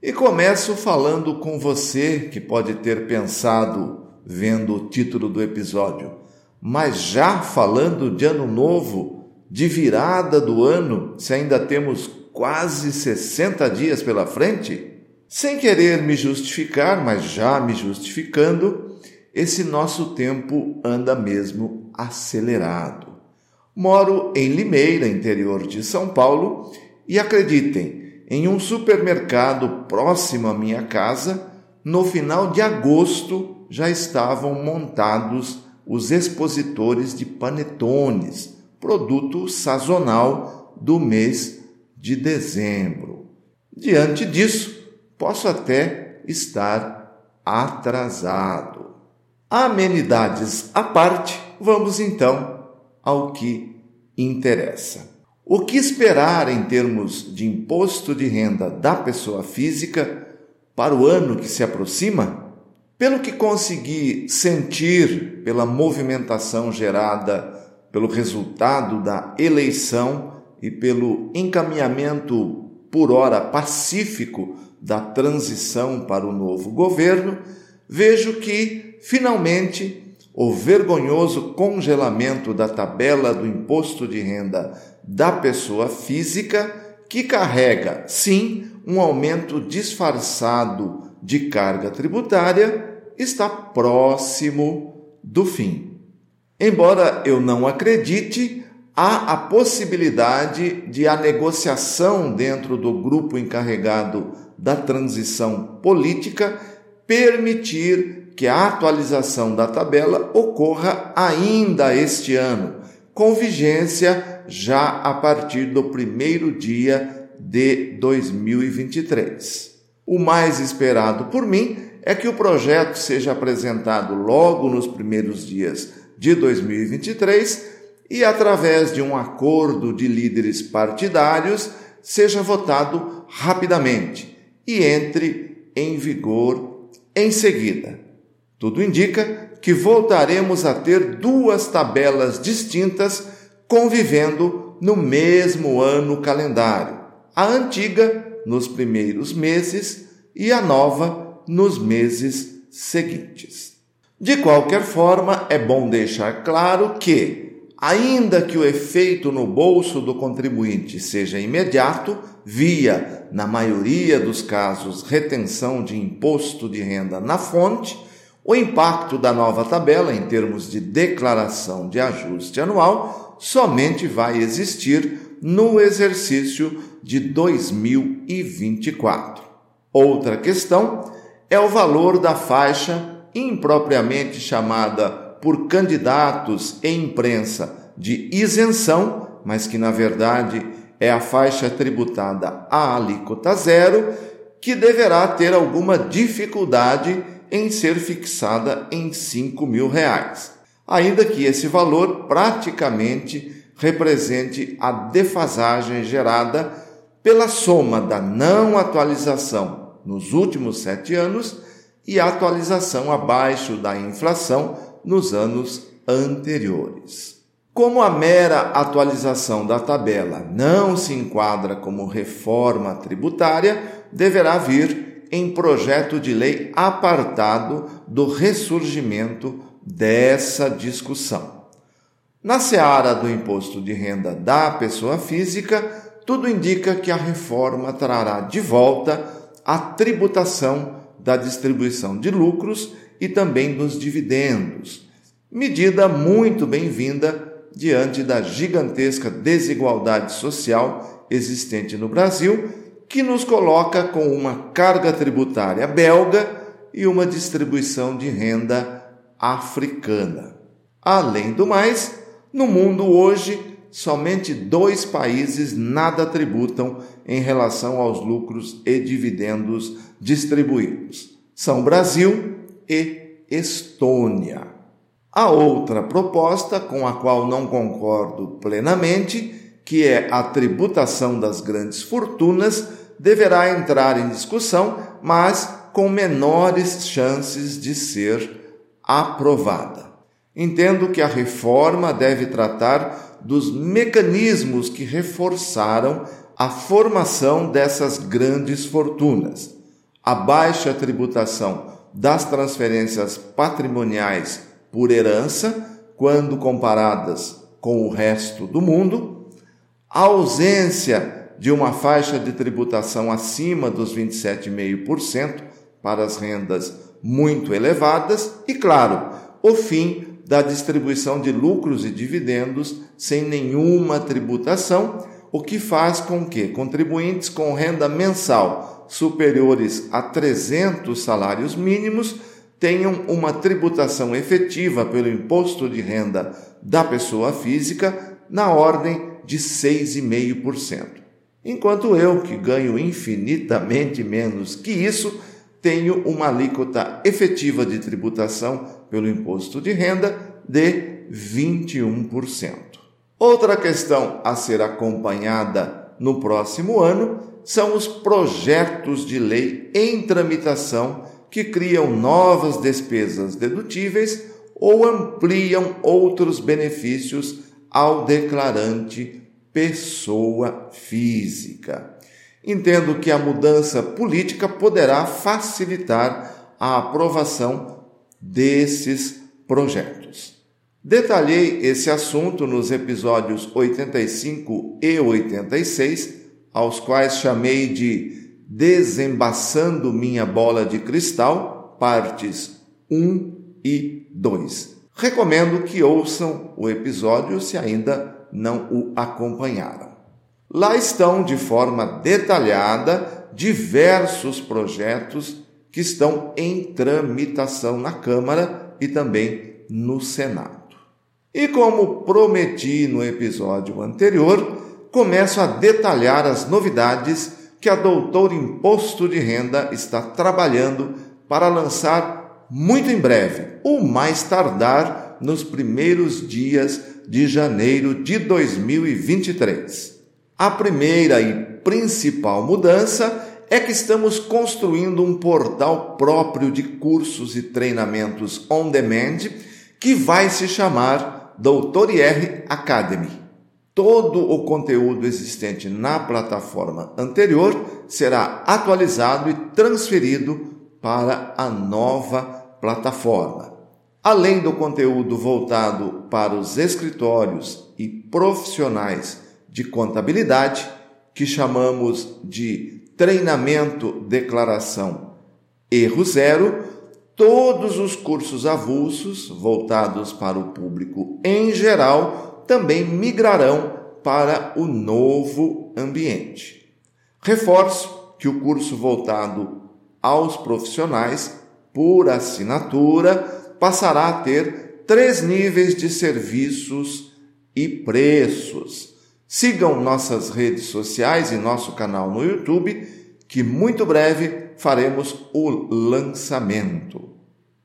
E começo falando com você que pode ter pensado, vendo o título do episódio, mas já falando de ano novo, de virada do ano, se ainda temos quase 60 dias pela frente? Sem querer me justificar, mas já me justificando, esse nosso tempo anda mesmo acelerado. Moro em Limeira, interior de São Paulo, e acreditem, em um supermercado próximo à minha casa, no final de agosto já estavam montados os expositores de panetones, produto sazonal do mês de dezembro. Diante disso, posso até estar atrasado. Amenidades à parte, vamos então ao que interessa. O que esperar em termos de imposto de renda da pessoa física para o ano que se aproxima? Pelo que consegui sentir pela movimentação gerada pelo resultado da eleição e pelo encaminhamento por hora pacífico da transição para o novo governo, vejo que, finalmente, o vergonhoso congelamento da tabela do imposto de renda da pessoa física, que carrega, sim, um aumento disfarçado de carga tributária, está próximo do fim. Embora eu não acredite, há a possibilidade de a negociação dentro do grupo encarregado da transição política permitir que a atualização da tabela ocorra ainda este ano, com vigência já a partir do primeiro dia de 2023. O mais esperado por mim é que o projeto seja apresentado logo nos primeiros dias de 2023 e, através de um acordo de líderes partidários, seja votado rapidamente e entre em vigor em seguida. Tudo indica que voltaremos a ter duas tabelas distintas convivendo no mesmo ano calendário. A antiga nos primeiros meses e a nova nos meses seguintes. De qualquer forma, é bom deixar claro que, ainda que o efeito no bolso do contribuinte seja imediato, via, na maioria dos casos, retenção de imposto de renda na fonte, o impacto da nova tabela em termos de declaração de ajuste anual somente vai existir no exercício de 2024. Outra questão é o valor da faixa impropriamente chamada por candidatos e imprensa de isenção, mas que na verdade é a faixa tributada à alíquota zero, que deverá ter alguma dificuldade em ser fixada em 5 mil reais, ainda que esse valor praticamente represente a defasagem gerada pela soma da não atualização nos últimos sete anos e a atualização abaixo da inflação nos anos anteriores. Como a mera atualização da tabela não se enquadra como reforma tributária, deverá vir em projeto de lei apartado do ressurgimento dessa discussão. Na seara do imposto de renda da pessoa física, tudo indica que a reforma trará de volta a tributação da distribuição de lucros e também dos dividendos, medida muito bem-vinda diante da gigantesca desigualdade social existente no Brasil que nos coloca com uma carga tributária belga e uma distribuição de renda africana. Além do mais, no mundo hoje, somente dois países nada tributam em relação aos lucros e dividendos distribuídos. São Brasil e Estônia. A outra proposta, com a qual não concordo plenamente, que é a tributação das grandes fortunas, deverá entrar em discussão, mas com menores chances de ser aprovada. Entendo que a reforma deve tratar dos mecanismos que reforçaram a formação dessas grandes fortunas. A baixa tributação das transferências patrimoniais por herança, quando comparadas com o resto do mundo, a ausência de uma faixa de tributação acima dos 27,5% para as rendas muito elevadas e, claro, o fim da distribuição de lucros e dividendos sem nenhuma tributação, o que faz com que contribuintes com renda mensal superiores a 300 salários mínimos tenham uma tributação efetiva pelo imposto de renda da pessoa física na ordem de 6,5%. Enquanto eu, que ganho infinitamente menos que isso, tenho uma alíquota efetiva de tributação pelo imposto de renda de 21%. Outra questão a ser acompanhada no próximo ano são os projetos de lei em tramitação que criam novas despesas dedutíveis ou ampliam outros benefícios ao declarante pessoa física. Entendo que a mudança política poderá facilitar a aprovação desses projetos. Detalhei esse assunto nos episódios 85 e 86, aos quais chamei de Desembaçando Minha Bola de Cristal, partes 1 e 2. Recomendo que ouçam o episódio se ainda não o acompanharam. Lá estão de forma detalhada diversos projetos que estão em tramitação na Câmara e também no Senado. E como prometi no episódio anterior, começo a detalhar as novidades que a Doutor Imposto de Renda está trabalhando para lançar muito em breve, ou mais tardar nos primeiros dias de janeiro de 2023. A primeira e principal mudança é que estamos construindo um portal próprio de cursos e treinamentos on demand que vai se chamar Doutor IR Academy todo o conteúdo existente na plataforma anterior será atualizado e transferido para a nova plataforma. Além do conteúdo voltado para os escritórios e profissionais de contabilidade, que chamamos de treinamento declaração erro zero, todos os cursos avulsos voltados para o público em geral também migrarão para o novo ambiente. Reforço que o curso voltado aos profissionais por assinatura passará a ter três níveis de serviços e preços. Sigam nossas redes sociais e nosso canal no YouTube, que muito breve faremos o lançamento.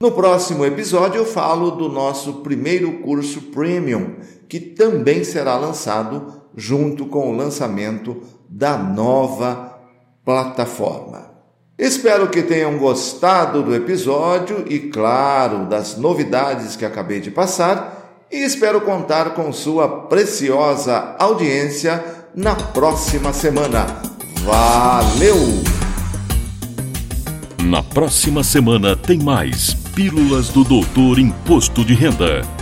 No próximo episódio eu falo do nosso primeiro curso Premium, que também será lançado junto com o lançamento da nova plataforma. Espero que tenham gostado do episódio e, claro, das novidades que acabei de passar, e espero contar com sua preciosa audiência na próxima semana. Valeu! Na próxima semana tem mais Pílulas do Doutor Imposto de Renda.